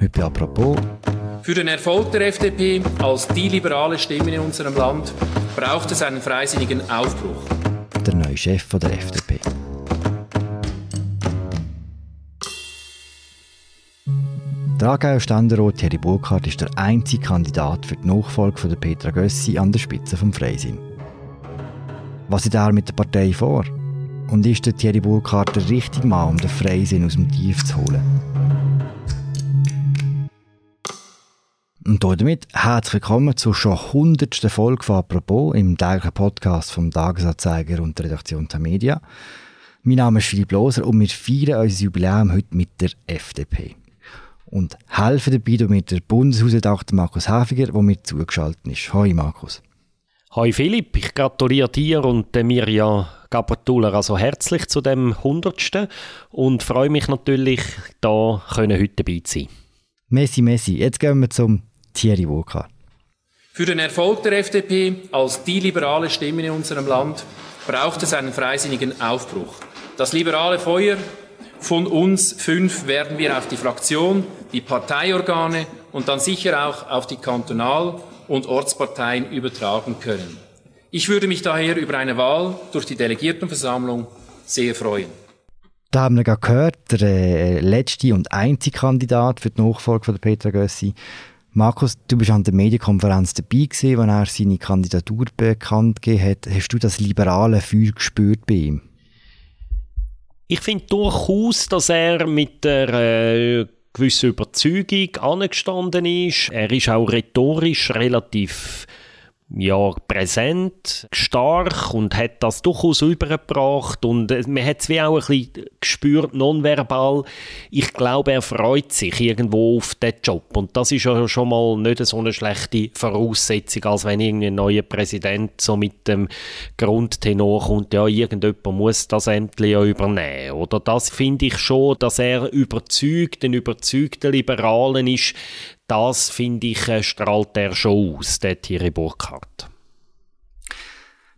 Heute apropos. Für den Erfolg der FDP als die liberale Stimme in unserem Land braucht es einen freisinnigen Aufbruch. Der neue Chef der FDP. Der Aargauer Ständerat Thierry Burkhardt ist der einzige Kandidat für die Nachfolge von Petra Gössi an der Spitze vom Freisinn. Was hat er mit der Partei vor? Und ist der Thierry Burkhardt der richtige Mann, um den Freisinn aus dem Tief zu holen? Und damit herzlich willkommen zur schon hundertsten Folge von «Apropos» im täglichen Podcast vom Tagesanzeiger und der Redaktion der Media. Mein Name ist Philipp Loser und wir feiern unser Jubiläum heute mit der FDP. Und helfen dabei mit der Bundeshausredakteur Markus Häfiger, der mir zugeschaltet ist. Hoi Markus. Hoi Philipp, ich gratuliere dir und der Mirja Gabertuller also herzlich zu dem hundertsten und freue mich natürlich, da können heute dabei zu sein. Messi, Messi. Jetzt gehen wir zum Thierry Burkhardt. Für den Erfolg der FDP als die liberale Stimme in unserem Land braucht es einen freisinnigen Aufbruch. Das liberale Feuer von uns fünf werden wir auf die Fraktion, die Parteiorgane und dann sicher auch auf die Kantonal- und Ortsparteien übertragen können. Ich würde mich daher über eine Wahl durch die Delegiertenversammlung sehr freuen. Da haben wir gerade gehört, der äh, letzte und einzige Kandidat für die Nachfolge von Petra Gössi Markus, du bist an der Medienkonferenz dabei gewesen, wenn er seine Kandidatur bekannt gegeben hat. Hast du das liberale Feuer gespürt bei ihm? Ich finde durchaus, dass er mit der äh, gewissen Überzeugung angestanden ist. Er ist auch rhetorisch relativ ja, präsent, stark und hat das durchaus übergebracht und äh, man hat es wie auch ein bisschen gespürt, nonverbal. Ich glaube, er freut sich irgendwo auf den Job und das ist ja schon mal nicht so eine schlechte Voraussetzung, als wenn irgendein neuer Präsident so mit dem Grundtenor kommt, ja, irgendjemand muss das endlich übernehmen. Oder das finde ich schon, dass er überzeugt, ein überzeugter Liberalen ist, das, finde ich, äh, strahlt er schon aus, der Thierry Burkhardt.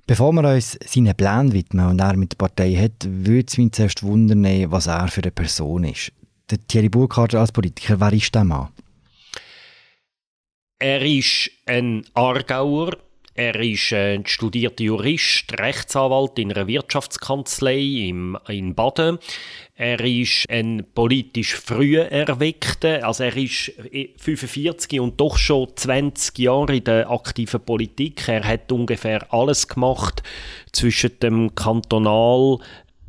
Bevor wir uns seinen Plänen widmen und er mit der Partei hat, würde es mich zuerst wundern, was er für eine Person ist. Der Thierry Burkhardt als Politiker, wer ist der Mann? Er ist ein Aargauer, er ist ein studierter Jurist, Rechtsanwalt in einer Wirtschaftskanzlei im, in Baden. Er ist ein politisch früh Erweckter, also er ist 45 und doch schon 20 Jahre in der aktiven Politik. Er hat ungefähr alles gemacht zwischen dem Kantonal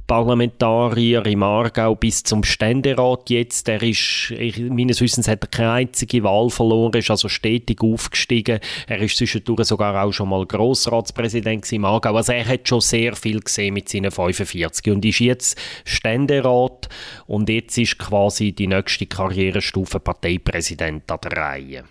Parlamentarier im Aargau bis zum Ständerat jetzt. Er ist, ich, meines Wissens hat er keine einzige Wahl verloren, ist also stetig aufgestiegen. Er ist zwischendurch sogar auch schon mal Grossratspräsident im Aargau. Also er hat schon sehr viel gesehen mit seinen 45 und ist jetzt Ständerat und jetzt ist quasi die nächste Karrierestufe Parteipräsident an der Reihe.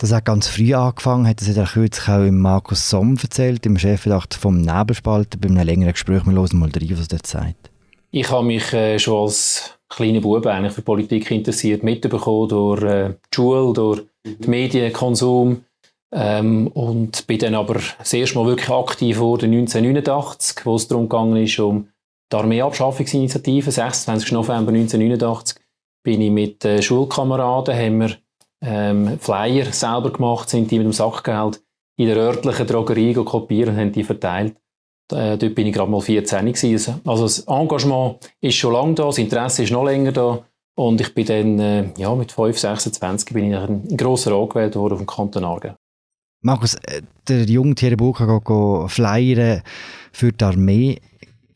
Das hat ganz früh angefangen, hat es ja kürzlich auch im Markus Somm erzählt, im Chefredakteur vom Nebelspalter, bei einem längeren Gespräch. Wir hören mal rein, was er sagt. Ich habe mich äh, schon als kleiner Bub eigentlich für Politik interessiert, mitbekommen durch äh, die Schule, durch den Medienkonsum ähm, und bin dann aber das erste Mal wirklich aktiv geworden 1989, wo es darum gegangen ist, um die Armeeabschaffungsinitiative, 26. November 1989, bin ich mit äh, Schulkameraden, haben wir ähm, Flyer selber gemacht, sind die mit dem Sackgeld in der örtlichen Drogerie kopiert und haben die verteilt. Äh, dort bin ich gerade mal 14 gewesen. Also das Engagement ist schon lange da, das Interesse ist noch länger da. Und ich bin dann, äh, ja, mit 5, 26 bin ich in grosser angewählt worden auf dem Kanton Aargau. Markus, äh, der junge Thierry Burka geht flyern für die Armee.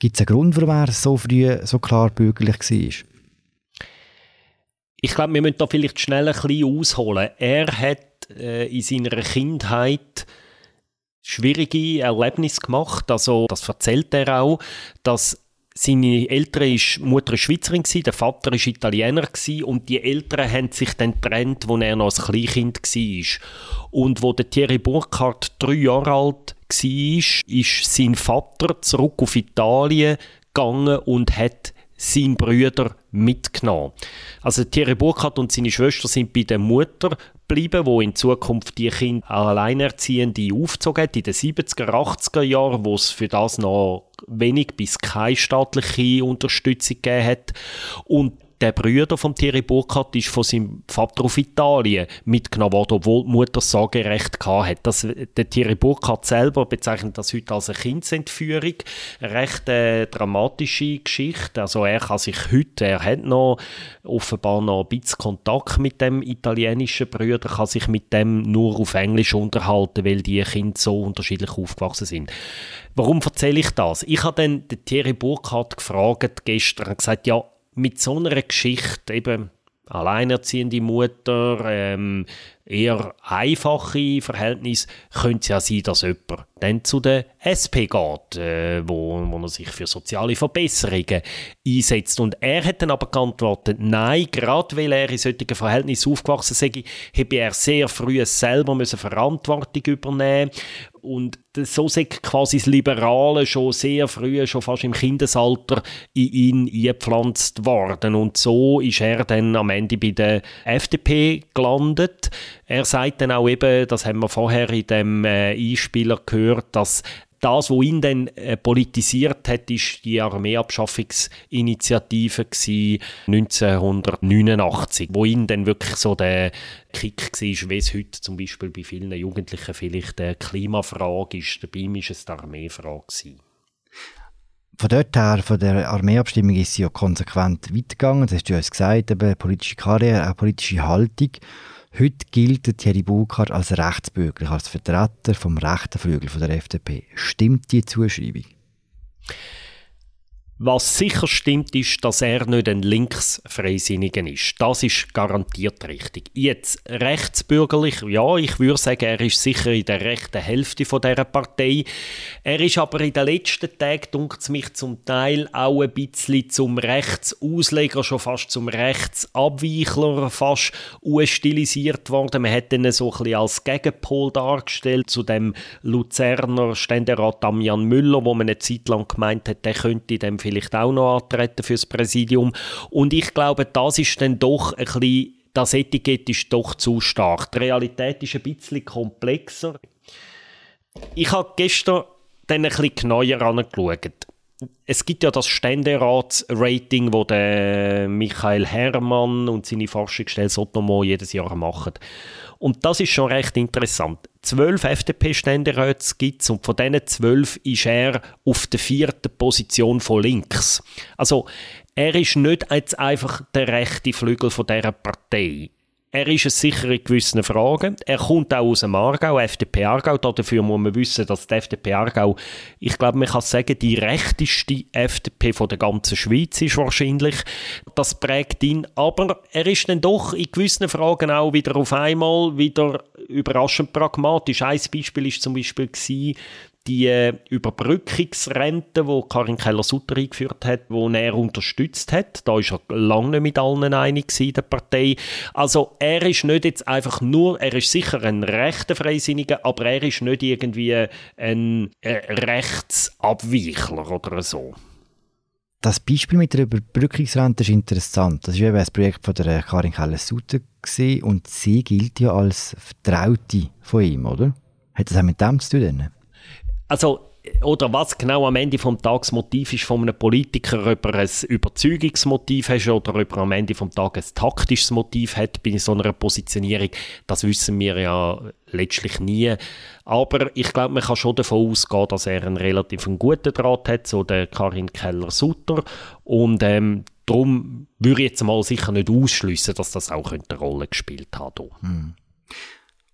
Gibt es einen Grund, warum er so früh so klar bürgerlich war? Ich glaube, wir müssen da vielleicht schnell ein bisschen ausholen. Er hat äh, in seiner Kindheit schwierige Erlebnisse gemacht. Also, das erzählt er auch, dass seine Eltern ist, Mutter Schweizerin gewesen, der Vater ist Italiener gewesen, und die Eltern haben sich dann getrennt, als er noch ein Kleinkind war. Und wo der Thierry Burkhardt drei Jahre alt war, ist sein Vater zurück auf Italien gegangen und hat seinen Brüder mitgenommen. Also Thierry Burkhardt und seine Schwester sind bei der Mutter geblieben, wo in Zukunft die Kinder alleinerziehende aufgezogen hat, in den 70er, 80er Jahren, wo es für das noch wenig bis keine staatliche Unterstützung gegeben hat. Und der Brüder von Thierry Burkhardt ist von seinem Vater auf Italien mitgenommen worden, obwohl die Mutter das Sorgerecht hatte. Das, der Thierry Burkhardt selber bezeichnet das heute als eine Kindsentführung. Eine recht äh, dramatische Geschichte. Also er kann sich heute, er hat noch offenbar noch ein bisschen Kontakt mit dem italienischen Brüder, kann sich mit dem nur auf Englisch unterhalten, weil die Kinder so unterschiedlich aufgewachsen sind. Warum erzähle ich das? Ich habe dann den Thierry Burkhardt gefragt gestern und gesagt, ja, mit so einer Geschichte, eben alleinerziehende Mutter, ähm, eher einfache Verhältnisse, könnte es ja sein, dass jemand dann zu der SP geht, äh, wo, wo er sich für soziale Verbesserungen einsetzt. Und er hat dann aber geantwortet, nein, gerade weil er in solchen Verhältnissen aufgewachsen sei, habe er sehr früh selber müssen Verantwortung übernehmen und so sei quasi das Liberale schon sehr früh, schon fast im Kindesalter, in ihn eingepflanzt worden. Und so ist er dann am Ende bei der FDP gelandet. Er sagt dann auch eben, das haben wir vorher in dem äh, Einspieler gehört, dass das, was ihn dann äh, politisiert hat, ist die Armeeabschaffungsinitiative 1989, wo ihn dann wirklich so der Kick war, wie es heute zum Beispiel bei vielen Jugendlichen vielleicht eine Klimafrage ist. Bei ihm war es die Armeefrage. Von dort her, von der Armeeabstimmung ist sie ja konsequent weitergegangen. Das hast du uns gesagt, eben politische Karriere, auch politische Haltung. Heute gilt Thierry Burkhardt als rechtsbürgerlich, als Vertreter vom rechten Flügel der FDP. Stimmt die Zuschreibung? Was sicher stimmt, ist, dass er nicht ein Linksfreisinniger ist. Das ist garantiert richtig. Jetzt rechtsbürgerlich, ja, ich würde sagen, er ist sicher in der rechten Hälfte von dieser Partei. Er ist aber in den letzten Tagen, dunkt mich zum Teil auch ein bisschen zum Rechtsausleger, schon fast zum Rechtsabweichler, fast stilisiert worden. Man hat ihn so ein bisschen als Gegenpol dargestellt zu dem Luzerner Ständerat Damian Müller, wo man eine Zeit lang gemeint hat, der könnte dem vielleicht auch noch antreten fürs Präsidium. Und ich glaube, das ist dann doch ein bisschen, das Etikett ist doch zu stark. Die Realität ist ein bisschen komplexer. Ich habe gestern dann ein bisschen genauer angeschaut. Es gibt ja das Ständeratsrating, wo der Michael Herrmann und seine Forschungsstelle Sotomo jedes Jahr machen. Und das ist schon recht interessant. Zwölf FDP-Ständeräte gibt es und von diesen zwölf ist er auf der vierten Position von links. Also er ist nicht jetzt einfach der rechte Flügel von dieser Partei. Er ist es sicher in gewissen Fragen. Er kommt auch aus dem Aargau, FDP Aargau. Dafür muss man wissen, dass die FDP Aargau, ich glaube, man kann sagen, die rechteste FDP von der ganzen Schweiz ist wahrscheinlich. Das prägt ihn. Aber er ist dann doch in gewissen Fragen auch wieder auf einmal wieder überraschend pragmatisch. Ein Beispiel ist zum Beispiel gewesen, die Überbrückungsrente, die Karin Keller-Sutter eingeführt hat, die er unterstützt hat. Da ist er lange nicht mit allen einig in der Partei. Also er ist nicht jetzt einfach nur, er ist sicher ein rechter Freisinniger, aber er ist nicht irgendwie ein äh, Rechtsabweichler oder so. Das Beispiel mit der Überbrückungsrente ist interessant. Das ist eben das Projekt von der Karin Keller-Sutter und sie gilt ja als Vertraute von ihm, oder? Hat das auch mit dem zu tun? Also oder was genau am Ende vom Tages Motiv ist von einem Politiker, ob er ein Überzeugungsmotiv hat oder ob er am Ende vom Tag ein taktisches Motiv hat bei so einer Positionierung, das wissen wir ja letztlich nie. Aber ich glaube, man kann schon davon ausgehen, dass er einen relativ guten Draht hat, so der Karin Keller-Sutter. Und ähm, darum würde ich jetzt mal sicher nicht ausschließen, dass das auch eine Rolle gespielt hat. Hm.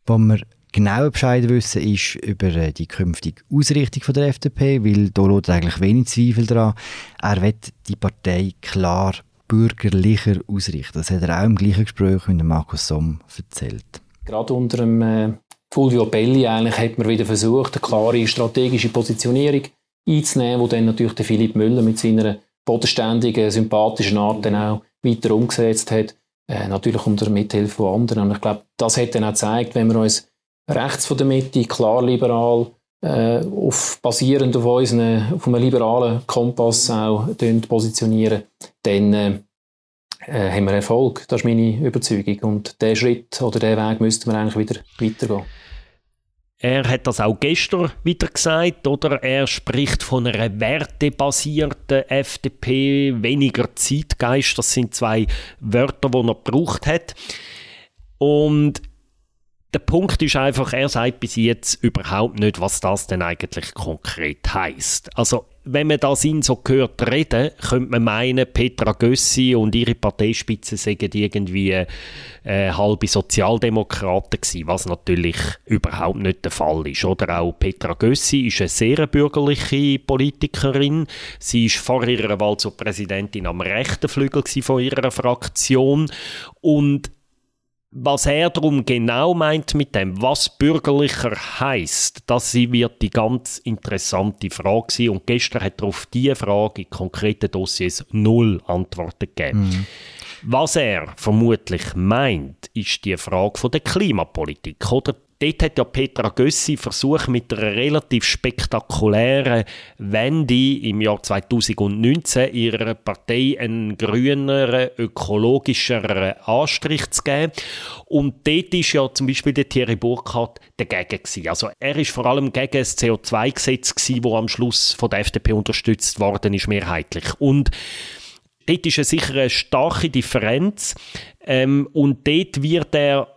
Wo wir genauen Bescheid wissen ist über äh, die künftige Ausrichtung von der FDP, weil da lohnt eigentlich wenig Zweifel daran. Er wird die Partei klar bürgerlicher ausrichten. Das hat er auch im gleichen Gespräch mit Markus Somm erzählt. Gerade unter dem äh, Fulvio Belli eigentlich hat man wieder versucht, eine klare strategische Positionierung einzunehmen, wo dann natürlich der Philipp Müller mit seiner bodenständigen, sympathischen Art dann auch weiter umgesetzt hat. Äh, natürlich unter Mithilfe von anderen. Und ich glaube, das hat dann auch gezeigt, wenn wir uns rechts von der Mitte, klar liberal, äh, auf, basierend auf, unseren, auf einem liberalen Kompass auch positionieren, dann äh, äh, haben wir Erfolg. Das ist meine Überzeugung. Und diesen Schritt oder diesen Weg müssten wir eigentlich wieder weitergehen. Er hat das auch gestern wieder gesagt, oder? Er spricht von einer wertebasierten FDP, weniger Zeitgeist. Das sind zwei Wörter, die er gebraucht hat. Und der Punkt ist einfach, er sagt bis jetzt überhaupt nicht, was das denn eigentlich konkret heißt. Also, wenn man das ihn so hört reden, könnte man meinen, Petra Gössi und ihre Parteispitze seien irgendwie äh, halbe Sozialdemokraten gewesen, was natürlich überhaupt nicht der Fall ist. Oder auch Petra Gössi ist eine sehr bürgerliche Politikerin. Sie ist vor ihrer Wahl zur Präsidentin am rechten Flügel von ihrer Fraktion und was er darum genau meint mit dem, was bürgerlicher heißt, das wird die ganz interessante Frage sein. Und gestern hat er auf diese Frage in konkreten Dossiers null Antworten gegeben. Mhm. Was er vermutlich meint, ist die Frage von der Klimapolitik oder dort hat ja Petra Gössi versucht, mit einer relativ spektakulären Wende im Jahr 2019 ihrer Partei einen grüneren, ökologischeren Anstrich zu geben. Und dort ist ja zum Beispiel der Thierry Burkhardt dagegen gewesen. Also er ist vor allem gegen das CO2-Gesetz gewesen, das am Schluss von der FDP unterstützt worden ist, mehrheitlich. Und dort ist es sicher eine starke Differenz. Ähm, und dort wird er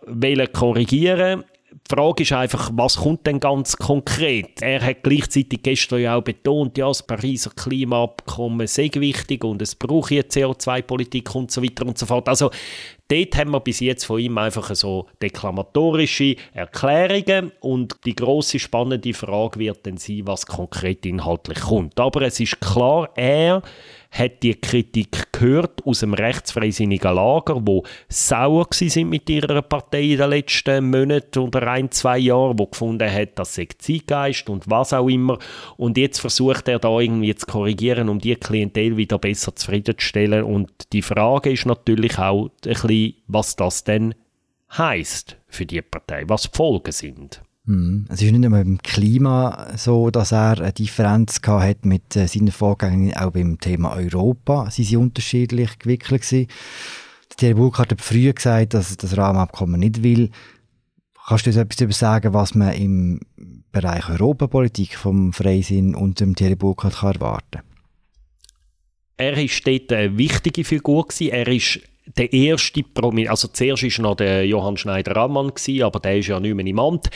korrigieren die Frage ist einfach, was kommt denn ganz konkret? Er hat gleichzeitig gestern ja auch betont, ja, das Pariser Klimaabkommen sei wichtig und es brauche eine CO2-Politik und so weiter und so fort. Also dort haben wir bis jetzt von ihm einfach so deklamatorische Erklärungen und die große spannende Frage wird dann sein, was konkret inhaltlich kommt. Aber es ist klar, er hat die Kritik gehört aus dem rechtsfreisinnigen Lager, wo sauer sind mit ihrer Partei in den letzten Monaten oder ein, zwei Jahren, wo gefunden hat, das sei Zeitgeist und was auch immer. Und jetzt versucht er da irgendwie zu korrigieren, um die Klientel wieder besser zufriedenzustellen. Und die Frage ist natürlich auch ein bisschen, was das denn heißt für die Partei, was die Folgen sind. Mhm. Es ist nicht nur beim Klima so, dass er eine Differenz hat mit äh, seinen Vorgängern, auch beim Thema Europa Sie sind unterschiedlich gewickelt gewesen. Thierry Burkhardt hat früher gesagt, dass er das Rahmenabkommen nicht will. Kannst du uns etwas darüber sagen, was man im Bereich Europapolitik vom Freisinn und dem Thierry Burkhardt kann erwarten kann? Er war dort eine wichtige Figur. Gewesen. Er ist der erste Promi also zuerst war noch der Johann Schneider-Ammann, aber der ist ja nicht mehr im Amt.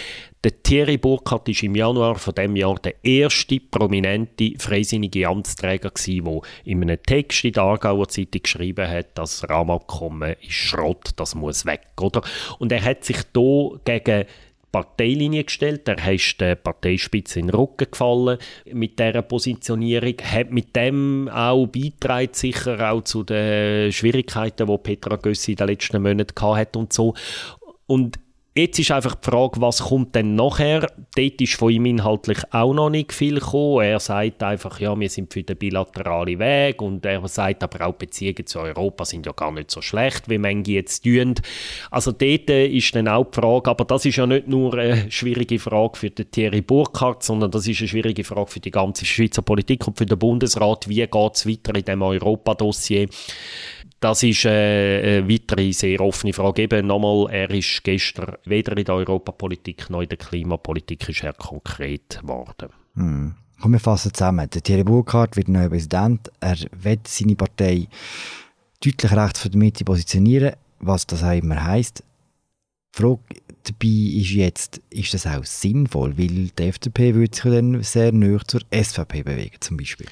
Der Thierry Burkhardt war im Januar von dem Jahr der erste prominente freisinnige Amtsträger der in einem Text in der Aargauer Zeitung geschrieben hat, das Rahmenabkommen ist Schrott, das muss weg, oder? Und er hat sich da gegen Parteilinie gestellt. Er ist der Parteispitze in den Rücken gefallen mit dieser Positionierung. Hat mit dem auch beitragen sicher auch zu den Schwierigkeiten, die Petra Gössi in den letzten Monaten hatte und so. Und Jetzt ist einfach die Frage, was kommt denn nachher? Dort ist von ihm inhaltlich auch noch nicht viel gekommen. Er sagt einfach, ja, wir sind für den bilateralen Weg und er sagt aber auch, Beziehungen zu Europa sind ja gar nicht so schlecht, wie manche jetzt tun. Also dort äh, ist dann auch die Frage, aber das ist ja nicht nur eine schwierige Frage für den Thierry Burkhardt, sondern das ist eine schwierige Frage für die ganze Schweizer Politik und für den Bundesrat. Wie geht es weiter in dem Europa-Dossier? Das ist äh, eine weitere sehr offene Frage. Eben nochmal, er ist gestern weder in der Europapolitik noch in der Klimapolitik ist er konkret geworden. Hm. Komm, wir fassen zusammen. Der Thierry Burkhardt wird neuer Präsident. Er wird seine Partei deutlich rechts von der Mitte positionieren, was das auch immer heisst. Die Frage dabei ist jetzt, ist das auch sinnvoll? Weil die FDP würde sich dann sehr näher zur SVP bewegen, zum Beispiel.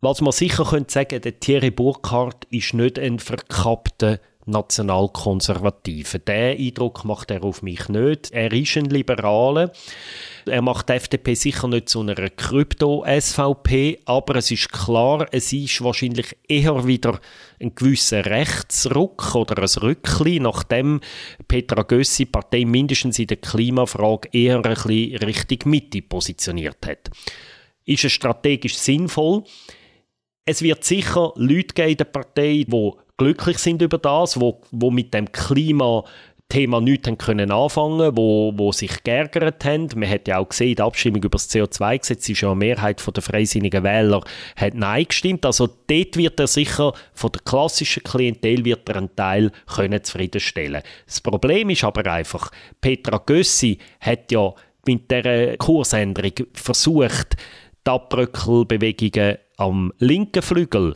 Was man sicher könnte sagen, der Thierry Burkhardt ist nicht ein verkappter Nationalkonservativer. Den Eindruck macht er auf mich nicht. Er ist ein Liberaler. Er macht die FDP sicher nicht zu einer Krypto-SVP, aber es ist klar, es ist wahrscheinlich eher wieder ein gewisser Rechtsruck oder ein Rückli, nachdem Petra Gössi Partei mindestens in der Klimafrage eher ein bisschen Richtung Mitte positioniert hat. Ist es strategisch sinnvoll? Es wird sicher Leute geben in der Partei, die glücklich sind über das, wo, wo mit dem Klima Thema nichts haben können anfangen wo, wo sich geärgert haben. Man hat ja auch gesehen, die Abstimmung über das CO2-Gesetz ist ja eine Mehrheit der freisinnigen Wähler hat Nein gestimmt. Also dort wird er sicher, von der klassischen Klientel wird er einen Teil können zufriedenstellen Das Problem ist aber einfach, Petra Gössi hat ja mit dieser Kursänderung versucht, die Abbröckelbewegungen am linken Flügel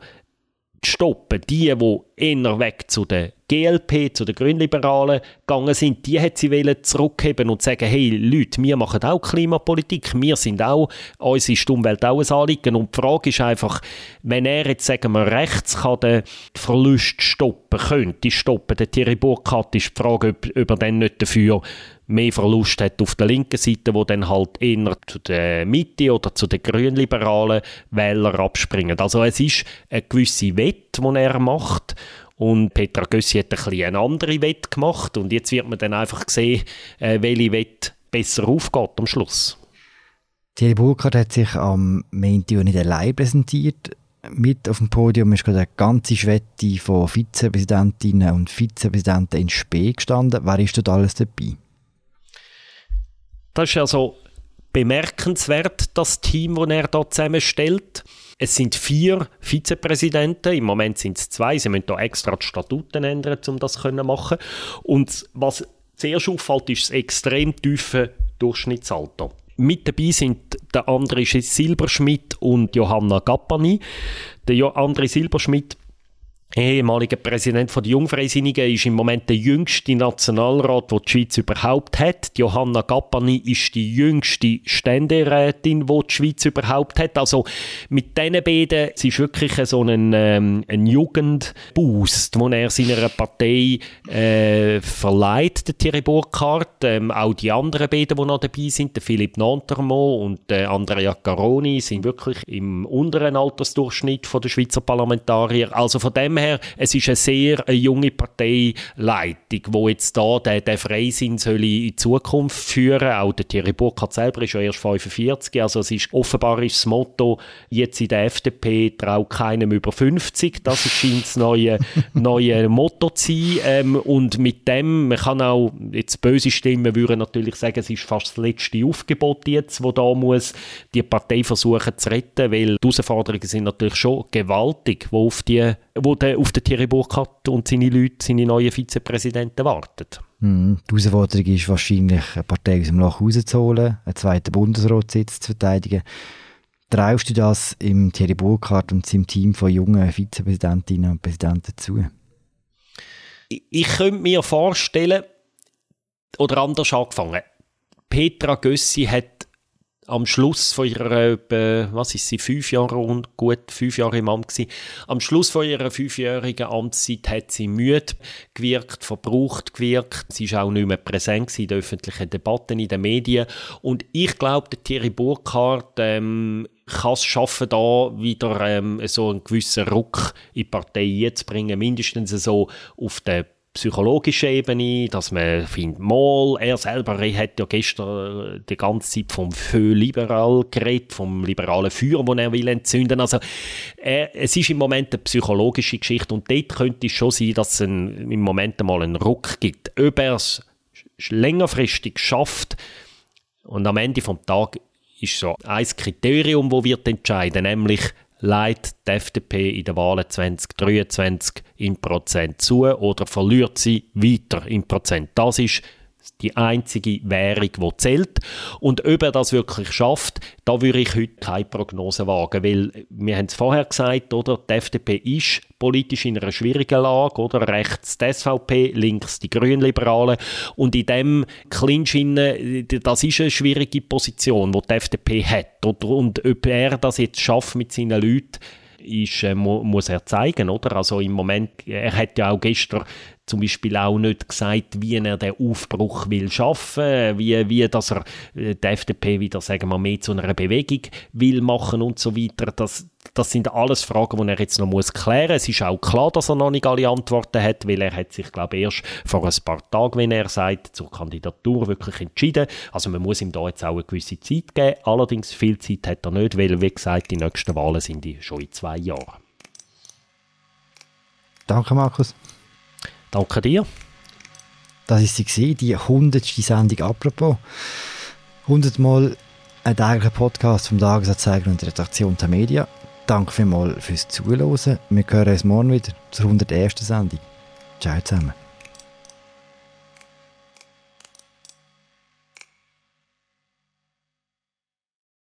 stoppen. Die, die eher weg zu den GLP, zu den Grünliberalen gegangen sind, die hat sie zurückheben und sagen, hey Leute, wir machen auch Klimapolitik, wir sind auch, uns ist die Umwelt auch ein Anliegen. Und die Frage ist einfach, wenn er jetzt, sagen wir, rechts kann den Verlust stoppen könnte, stoppen, der Thierry Burkhardt, ist die Frage, ob, ob er dann nicht dafür mehr Verlust hat auf der linken Seite, wo dann halt eher zu der Mitte oder zu den grünliberalen Wählern abspringen. Also es ist eine gewisse Wette, die er macht und Petra Gössi hat ein bisschen eine andere Wette gemacht und jetzt wird man dann einfach sehen, äh, welche Wette besser aufgeht am Schluss. Thierry Burkhardt hat sich am Montag nicht allein präsentiert. Mit auf dem Podium ist gerade eine ganze Schwette von Vizepräsidentinnen und Vizepräsidenten in Spee gestanden. Wer ist dort alles dabei? Das ist also bemerkenswert, das Team, das er da zusammenstellt. Es sind vier Vizepräsidenten, im Moment sind es zwei, sie müssen da extra die Statuten ändern, um das zu machen. Und was zuerst auffällt, ist das extrem tiefe Durchschnittsalter. Mit dabei sind der André Silberschmidt und Johanna Gappani. Der André Silberschmidt ehemaliger Präsident der Jungfreisinnigen, ist im Moment der jüngste Nationalrat, den die Schweiz überhaupt hat. Johanna Gappani ist die jüngste Ständerätin, die die Schweiz überhaupt hat. Also mit diesen beiden es ist wirklich so ein, ähm, ein Jugendboost, den er seiner Partei äh, verleiht, der Thierry Burkhardt. Ähm, auch die anderen beiden, die noch dabei sind, der Philipp Nantermo und der Andrea Caroni, sind wirklich im unteren Altersdurchschnitt der Schweizer Parlamentarier. Also von dem her, es ist eine sehr eine junge Parteileitung, wo jetzt da den, den Freisinn soll in die Zukunft führen. Auch der Thierry Burkhardt selber ist ja erst 45, also es ist offenbar ist das Motto jetzt in der FDP trau keinem über 50. Das scheint das neue, neue Motto zu sein. Ähm, und mit dem, man kann auch, jetzt böse Stimmen würden natürlich sagen, es ist fast das letzte Aufgebot jetzt, wo da muss die Partei versuchen zu retten, weil die Herausforderungen sind natürlich schon gewaltig, wo auf die wo der, auf den Thierry Burkhardt und seine Leute, seine neuen Vizepräsidenten warten. Mm, die Herausforderung ist wahrscheinlich, eine Partei aus dem Loch rauszuholen, einen zweiten Bundesratssitz zu verteidigen. Traust du das im Thierry Burkhardt und seinem Team von jungen Vizepräsidentinnen und Präsidenten zu? Ich, ich könnte mir vorstellen, oder anders angefangen, Petra Gössi hat am Schluss von ihrer, äh, was ist sie, fünf Jahre und gut fünf Jahre im Amt gewesen. Am Schluss von ihrer fünfjährigen Amtszeit hat sie müde gewirkt, verbraucht gewirkt. Sie ist auch nicht mehr präsent in den öffentlichen Debatten, in den Medien. Und ich glaube, Thierry Burkhardt ähm, kann es schaffen, da wieder ähm, so einen gewissen Ruck in die Partei zu bringen, mindestens so auf der psychologischer Ebene, dass man findet, mal, er selber hat ja gestern äh, die ganze Zeit vom Feu liberal geredet, vom liberalen Feuer, das er will entzünden. Also er, es ist im Moment eine psychologische Geschichte und dort könnte es schon sein, dass es ein, im Moment mal einen Ruck gibt. Ob er es längerfristig schafft und am Ende vom Tag ist so ein Kriterium, wo wird entscheiden, nämlich leitet die FDP in den Wahlen 2023 in Prozent zu oder verliert sie weiter in Prozent. Das ist die einzige Währung, die zählt. Und ob er das wirklich schafft, da würde ich heute keine Prognose wagen, weil wir haben es vorher gesagt, oder? Die FDP ist politisch in einer schwierigen Lage, oder? Rechts die SVP, links die Grünliberalen. Und in dem Clinch, das ist eine schwierige Position, die die FDP hat. Oder? Und ob er das jetzt schafft mit seinen Leuten, ist, äh, mu muss er zeigen, oder? Also im Moment, er hat ja auch gestern zum Beispiel auch nicht gesagt, wie er den Aufbruch will schaffen, wie, wie dass er äh, die FDP wieder, sagen wir, mehr zu einer Bewegung will machen und so weiter. Das, das sind alles Fragen, die er jetzt noch muss klären. Es ist auch klar, dass er noch nicht alle Antworten hat, weil er hat sich, glaube ich, erst vor ein paar Tagen, wenn er sagt, zur Kandidatur wirklich entschieden. Also man muss ihm da jetzt auch eine gewisse Zeit geben. Allerdings viel Zeit hat er nicht, weil, wie gesagt, die nächsten Wahlen sind schon in zwei Jahren. Danke, Markus. Danke dir. Das ist sie, die hundertste Sendung apropos. Hundertmal ein täglicher Podcast vom Tagesanzeiger und der Redaktion der Media. Danke vielmals fürs Zuhören. Wir hören uns morgen wieder zur 101. Sendung. Ciao zusammen.